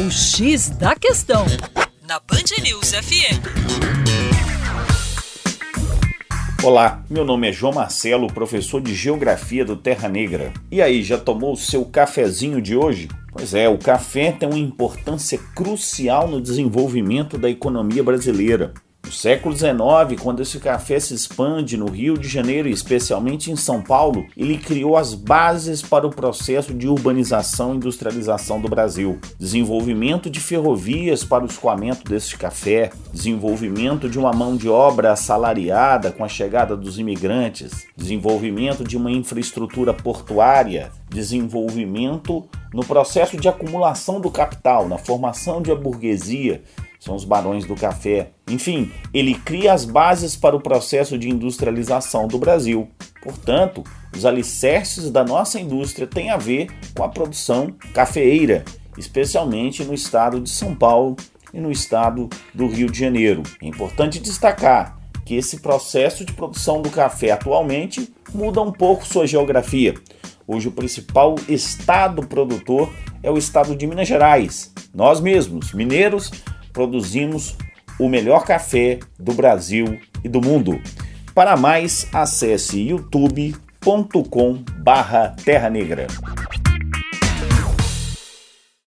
O X da Questão, na Band News FM. Olá, meu nome é João Marcelo, professor de Geografia do Terra Negra. E aí, já tomou o seu cafezinho de hoje? Pois é, o café tem uma importância crucial no desenvolvimento da economia brasileira. No século XIX, quando esse café se expande no Rio de Janeiro e especialmente em São Paulo, ele criou as bases para o processo de urbanização e industrialização do Brasil. Desenvolvimento de ferrovias para o escoamento desse café, desenvolvimento de uma mão de obra assalariada com a chegada dos imigrantes, desenvolvimento de uma infraestrutura portuária, desenvolvimento no processo de acumulação do capital, na formação de a burguesia, são os barões do café. Enfim, ele cria as bases para o processo de industrialização do Brasil. Portanto, os alicerces da nossa indústria têm a ver com a produção cafeeira, especialmente no estado de São Paulo e no estado do Rio de Janeiro. É importante destacar que esse processo de produção do café atualmente muda um pouco sua geografia. Hoje, o principal estado produtor é o estado de Minas Gerais. Nós mesmos, mineiros, produzimos o melhor café do Brasil e do mundo. Para mais, acesse youtube.com/terra negra.